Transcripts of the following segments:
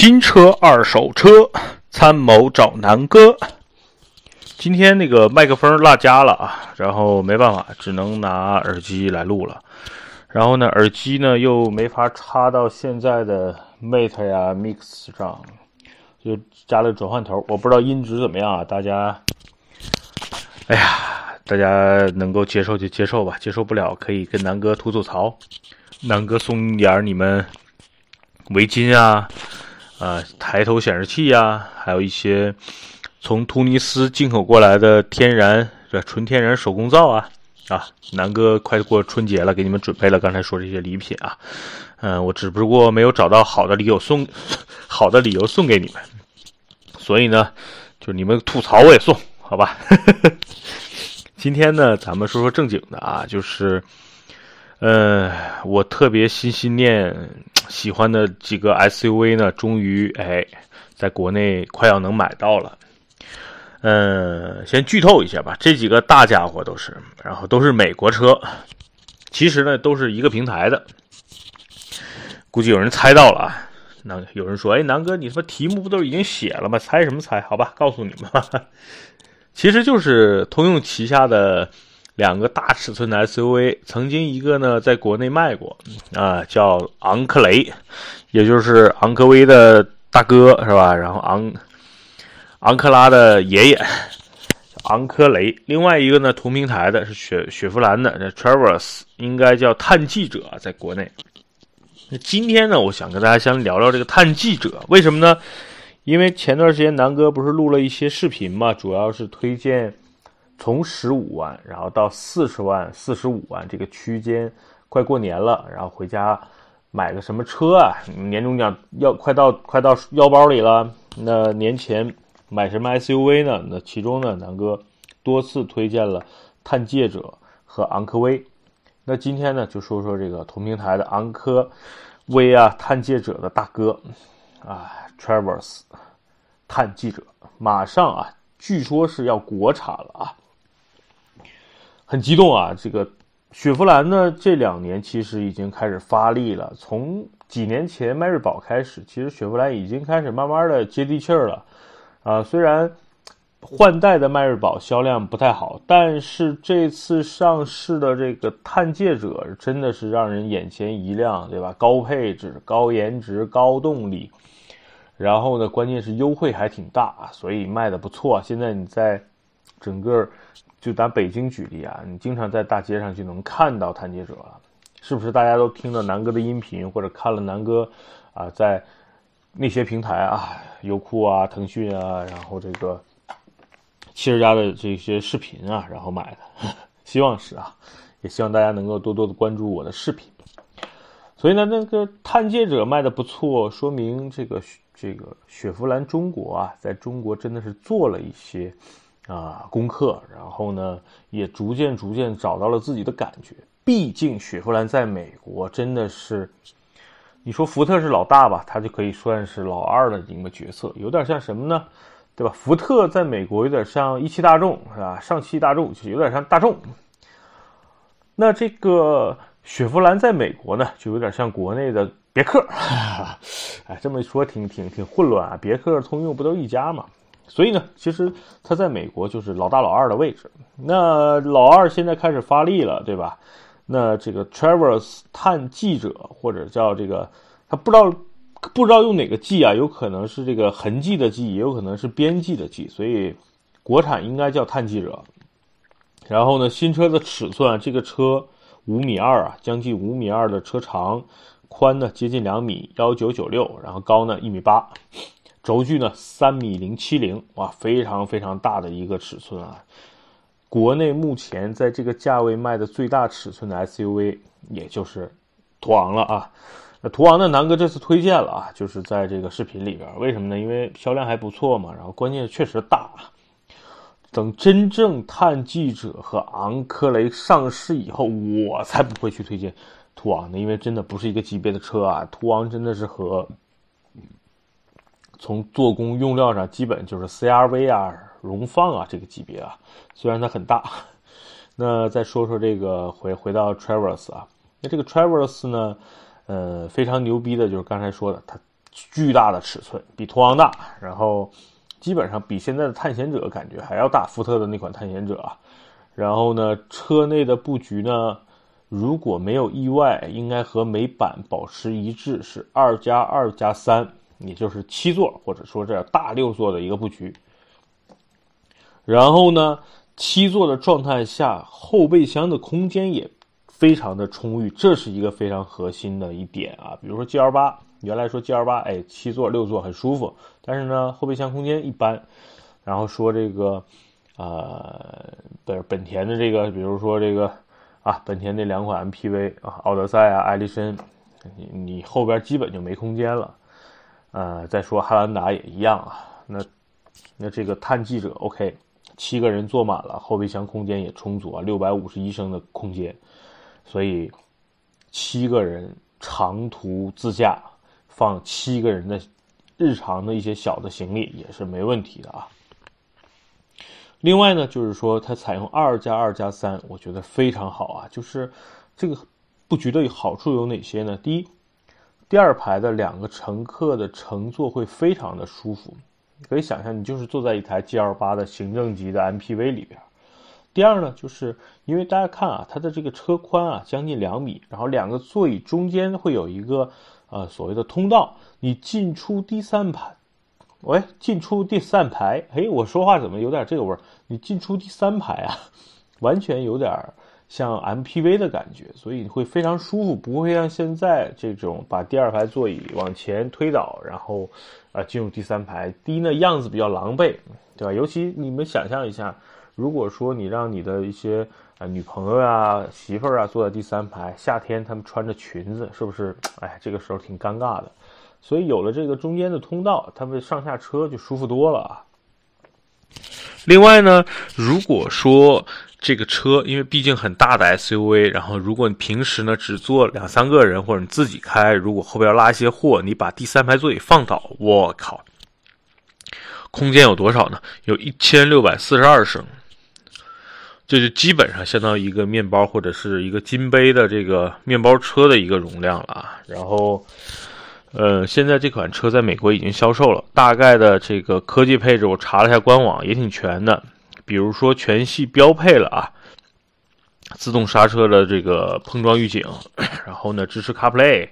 新车、二手车，参谋找南哥。今天那个麦克风落家了啊，然后没办法，只能拿耳机来录了。然后呢，耳机呢又没法插到现在的 Mate 呀 Mix 上，就加了转换头。我不知道音质怎么样啊，大家，哎呀，大家能够接受就接受吧，接受不了可以跟南哥吐吐槽，南哥送点你们围巾啊。啊，抬头显示器呀，还有一些从突尼斯进口过来的天然、纯天然手工皂啊，啊，南哥快过春节了，给你们准备了刚才说这些礼品啊，嗯，我只不过没有找到好的理由送，好的理由送给你们，所以呢，就你们吐槽我也送，好吧？今天呢，咱们说说正经的啊，就是。呃，我特别心心念喜欢的几个 SUV 呢，终于哎，在国内快要能买到了。嗯，先剧透一下吧，这几个大家伙都是，然后都是美国车，其实呢都是一个平台的。估计有人猜到了啊，那有人说，哎，南哥，你他妈题目不都已经写了吗？猜什么猜？好吧，告诉你们，其实就是通用旗下的。两个大尺寸的 SUV，曾经一个呢在国内卖过，啊，叫昂克雷，也就是昂科威的大哥是吧？然后昂昂克拉的爷爷，昂科雷。另外一个呢同平台的是雪雪佛兰的这 Traverse，应该叫探记者，在国内。那今天呢，我想跟大家先聊聊这个探记者，为什么呢？因为前段时间南哥不是录了一些视频嘛，主要是推荐。从十五万，然后到四十万、四十五万这个区间，快过年了，然后回家买个什么车啊？年终奖要快到快到腰包里了，那年前买什么 SUV 呢？那其中呢，南哥多次推荐了探界者和昂科威。那今天呢，就说说这个同平台的昂科威啊，探界者的大哥啊，Traverse 探记者，马上啊，据说是要国产了啊。很激动啊！这个雪佛兰呢，这两年其实已经开始发力了。从几年前迈锐宝开始，其实雪佛兰已经开始慢慢的接地气儿了。啊，虽然换代的迈锐宝销量不太好，但是这次上市的这个探界者真的是让人眼前一亮，对吧？高配置、高颜值、高动力，然后呢，关键是优惠还挺大，所以卖的不错。现在你在整个。就拿北京举例啊，你经常在大街上就能看到探界者了，是不是？大家都听了南哥的音频，或者看了南哥啊，在那些平台啊，优酷啊、腾讯啊，然后这个汽车家的这些视频啊，然后买的，希望是啊，也希望大家能够多多的关注我的视频。所以呢，那个探界者卖的不错，说明这个这个雪佛兰中国啊，在中国真的是做了一些。啊，功课，然后呢，也逐渐逐渐找到了自己的感觉。毕竟雪佛兰在美国真的是，你说福特是老大吧，他就可以算是老二的一个角色，有点像什么呢？对吧？福特在美国有点像一汽大众，是吧？上汽大众就有点像大众。那这个雪佛兰在美国呢，就有点像国内的别克。哎，这么一说挺挺挺混乱啊！别克、通用不都一家吗？所以呢，其实它在美国就是老大老二的位置。那老二现在开始发力了，对吧？那这个 Traverse 探记者或者叫这个，他不知道不知道用哪个记啊？有可能是这个痕迹的记，也有可能是编辑的记。所以国产应该叫探记者。然后呢，新车的尺寸，这个车五米二啊，将近五米二的车长，宽呢接近两米幺九九六，然后高呢一米八。轴距呢三米零七零，哇，非常非常大的一个尺寸啊！国内目前在这个价位卖的最大尺寸的 SUV，也就是途昂了啊。那途昂呢，南哥这次推荐了啊，就是在这个视频里边，为什么呢？因为销量还不错嘛，然后关键确实大。等真正探记者和昂科雷上市以后，我才不会去推荐途昂的，因为真的不是一个级别的车啊。途昂真的是和从做工用料上，基本就是 CRV 啊、荣放啊这个级别啊。虽然它很大，那再说说这个回回到 Traverse 啊，那这个 Traverse 呢，呃，非常牛逼的就是刚才说的，它巨大的尺寸，比途昂大，然后基本上比现在的探险者感觉还要大，福特的那款探险者啊。然后呢，车内的布局呢，如果没有意外，应该和美版保持一致，是二加二加三，也就是七座或者说这大六座的一个布局。然后呢，七座的状态下，后备箱的空间也非常的充裕，这是一个非常核心的一点啊。比如说 G L 八，原来说 G L 八，哎，七座六座很舒服，但是呢，后备箱空间一般。然后说这个，呃，本本田的这个，比如说这个啊，本田那两款 M P V 啊，奥德赛啊，艾力绅，你你后边基本就没空间了。呃，再说汉兰达也一样啊，那那这个探记者 OK。七个人坐满了，后备箱空间也充足啊，六百五十一升的空间，所以七个人长途自驾放七个人的日常的一些小的行李也是没问题的啊。另外呢，就是说它采用二加二加三，我觉得非常好啊。就是这个布局的好处有哪些呢？第一，第二排的两个乘客的乘坐会非常的舒服。可以想象，你就是坐在一台 GL8 的行政级的 MPV 里边。第二呢，就是因为大家看啊，它的这个车宽啊将近两米，然后两个座椅中间会有一个呃所谓的通道，你进出第三排，喂，进出第三排，哎，我说话怎么有点这个味儿？你进出第三排啊，完全有点儿像 MPV 的感觉，所以会非常舒服，不会像现在这种把第二排座椅往前推倒，然后。啊，进入第三排，第一呢样子比较狼狈，对吧？尤其你们想象一下，如果说你让你的一些啊女朋友啊、媳妇儿啊坐在第三排，夏天她们穿着裙子，是不是？哎，这个时候挺尴尬的。所以有了这个中间的通道，他们上下车就舒服多了啊。另外呢，如果说。这个车，因为毕竟很大的 SUV，然后如果你平时呢只坐两三个人，或者你自己开，如果后边拉一些货，你把第三排座椅放倒，我靠，空间有多少呢？有一千六百四十二升，这就基本上相当于一个面包或者是一个金杯的这个面包车的一个容量了啊。然后，呃，现在这款车在美国已经销售了，大概的这个科技配置我查了一下官网，也挺全的。比如说全系标配了啊，自动刹车的这个碰撞预警，然后呢支持 CarPlay，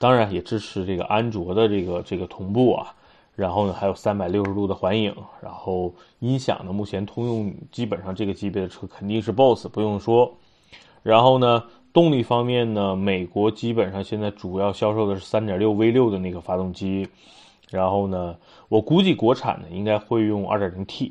当然也支持这个安卓的这个这个同步啊，然后呢还有三百六十度的环影，然后音响呢目前通用基本上这个级别的车肯定是 BOSS 不用说，然后呢动力方面呢美国基本上现在主要销售的是三点六 V 六的那个发动机。然后呢，我估计国产的应该会用 2.0T，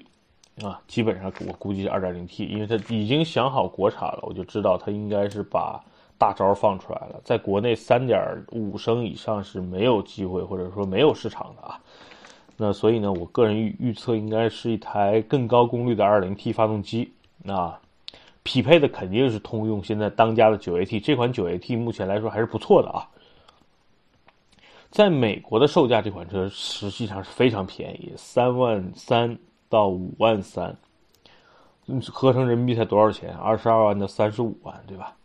啊，基本上我估计是 2.0T，因为它已经想好国产了，我就知道它应该是把大招放出来了。在国内3.5升以上是没有机会或者说没有市场的啊。那所以呢，我个人预预测应该是一台更高功率的 2.0T 发动机，那匹配的肯定是通用现在当家的 9AT，这款 9AT 目前来说还是不错的啊。在美国的售价，这款车实际上是非常便宜，三万三到五万三，合成人民币才多少钱？二十二万到三十五万，对吧？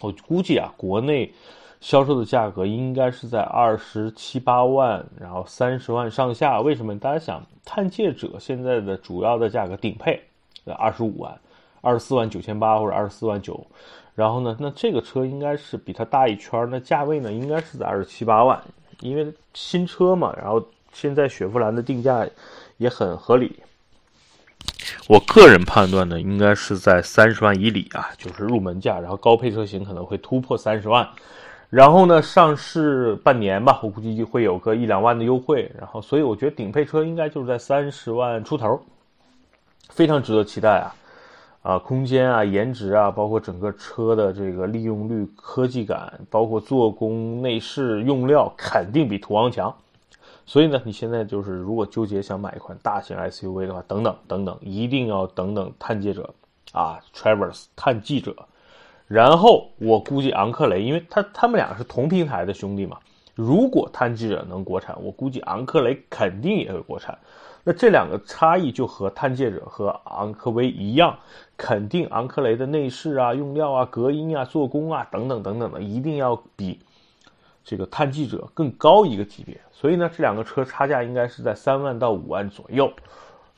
我估计啊，国内销售的价格应该是在二十七八万，然后三十万上下。为什么？大家想，探界者现在的主要的价格顶配二十五万，二十四万九千八或者二十四万九。然后呢，那这个车应该是比它大一圈那价位呢应该是在二十七八万，因为新车嘛。然后现在雪佛兰的定价也很合理，我个人判断呢，应该是在三十万以里啊，就是入门价。然后高配车型可能会突破三十万，然后呢，上市半年吧，我估计就会有个一两万的优惠。然后，所以我觉得顶配车应该就是在三十万出头，非常值得期待啊。啊，空间啊，颜值啊，包括整个车的这个利用率、科技感，包括做工、内饰、用料，肯定比途昂强。所以呢，你现在就是如果纠结想买一款大型 SUV 的话，等等等等，一定要等等探界者啊，Traverse 探记者。然后我估计昂克雷，因为他他们俩是同平台的兄弟嘛。如果探记者能国产，我估计昂克雷肯定也会国产。那这两个差异就和探界者和昂科威一样，肯定昂克雷的内饰啊、用料啊、隔音啊、做工啊等等等等的，一定要比这个探记者更高一个级别，所以呢，这两个车差价应该是在三万到五万左右，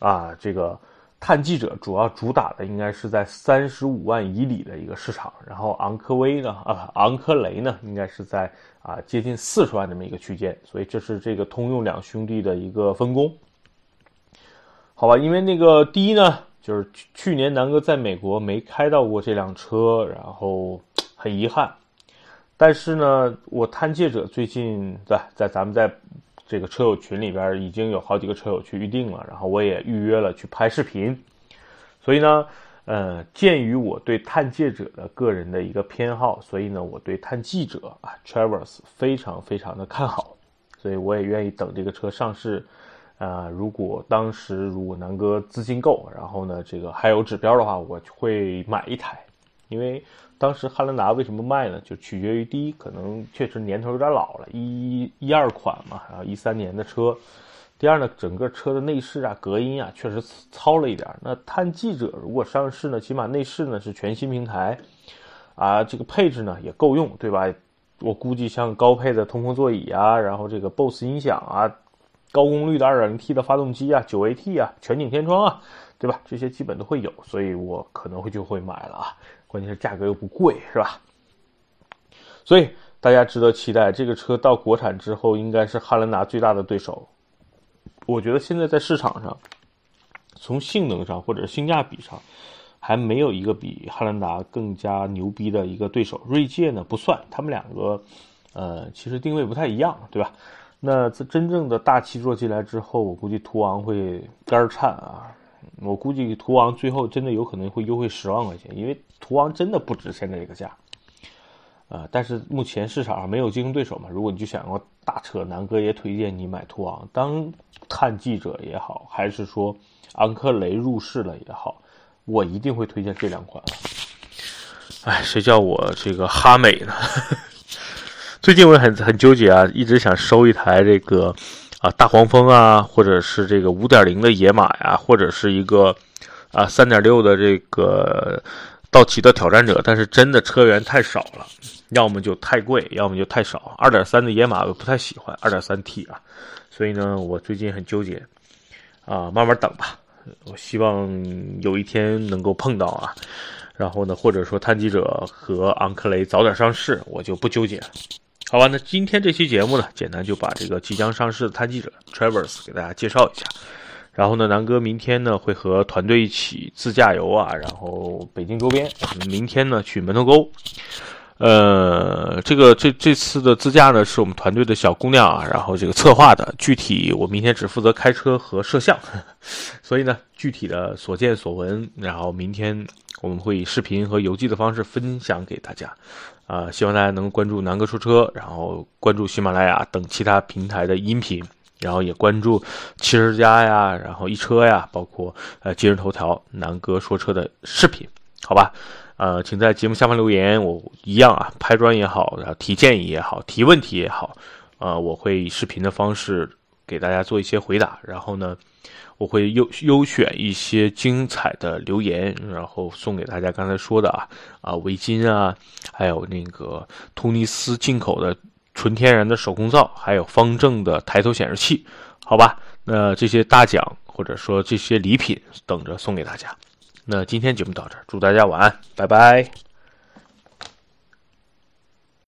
啊，这个探记者主要主打的应该是在三十五万以里的一个市场，然后昂科威呢，啊，昂科雷呢，应该是在啊接近四十万这么一个区间，所以这是这个通用两兄弟的一个分工，好吧？因为那个第一呢，就是去年南哥在美国没开到过这辆车，然后很遗憾。但是呢，我探界者最近在在咱们在这个车友群里边已经有好几个车友去预定了，然后我也预约了去拍视频。所以呢，呃，鉴于我对探界者的个人的一个偏好，所以呢，我对探记者啊，Traverse 非常非常的看好，所以我也愿意等这个车上市。啊，如果当时如果南哥资金够，然后呢，这个还有指标的话，我会买一台，因为。当时汉兰达为什么卖呢？就取决于第一，可能确实年头有点老了，一一二款嘛，然后一三年的车。第二呢，整个车的内饰啊、隔音啊，确实糙了一点。那探记者如果上市呢，起码内饰呢是全新平台，啊，这个配置呢也够用，对吧？我估计像高配的通风座椅啊，然后这个 BOSS 音响啊，高功率的 2.0T 的发动机啊，9AT 啊，全景天窗啊，对吧？这些基本都会有，所以我可能会就会买了啊。关键是价格又不贵，是吧？所以大家值得期待，这个车到国产之后，应该是汉兰达最大的对手。我觉得现在在市场上，从性能上或者性价比上，还没有一个比汉兰达更加牛逼的一个对手。锐界呢不算，他们两个，呃，其实定位不太一样，对吧？那这真正的大七座进来之后，我估计途昂会肝颤啊。我估计途昂最后真的有可能会优惠十万块钱，因为途昂真的不值现在这个价，啊！但是目前市场上没有竞争对手嘛。如果你就想要大车，南哥也推荐你买途昂。当探记者也好，还是说昂科雷入市了也好，我一定会推荐这两款。哎，谁叫我这个哈美呢？最近我很很纠结啊，一直想收一台这个。啊，大黄蜂啊，或者是这个五点零的野马呀，或者是一个啊三点六的这个道奇的挑战者，但是真的车源太少了，要么就太贵，要么就太少。二点三的野马我不太喜欢，二点三 T 啊，所以呢，我最近很纠结啊，慢慢等吧，我希望有一天能够碰到啊，然后呢，或者说探记者和昂克雷早点上市，我就不纠结了。好吧，那今天这期节目呢，简单就把这个即将上市的探记者 Travers 给大家介绍一下。然后呢，南哥明天呢会和团队一起自驾游啊，然后北京周边。明天呢去门头沟。呃，这个这这次的自驾呢是我们团队的小姑娘啊，然后这个策划的。具体我明天只负责开车和摄像，所以呢，具体的所见所闻，然后明天我们会以视频和游记的方式分享给大家。啊，希望大家能关注南哥说车，然后关注喜马拉雅等其他平台的音频，然后也关注汽车家呀，然后一车呀，包括呃今日头条南哥说车的视频，好吧？呃，请在节目下方留言，我一样啊，拍砖也好，然后提建议也好，提问题也好，啊，我会以视频的方式给大家做一些回答，然后呢。我会优优选一些精彩的留言，然后送给大家。刚才说的啊啊围巾啊，还有那个突尼斯进口的纯天然的手工皂，还有方正的抬头显示器，好吧？那这些大奖或者说这些礼品等着送给大家。那今天节目到这儿，祝大家晚安，拜拜。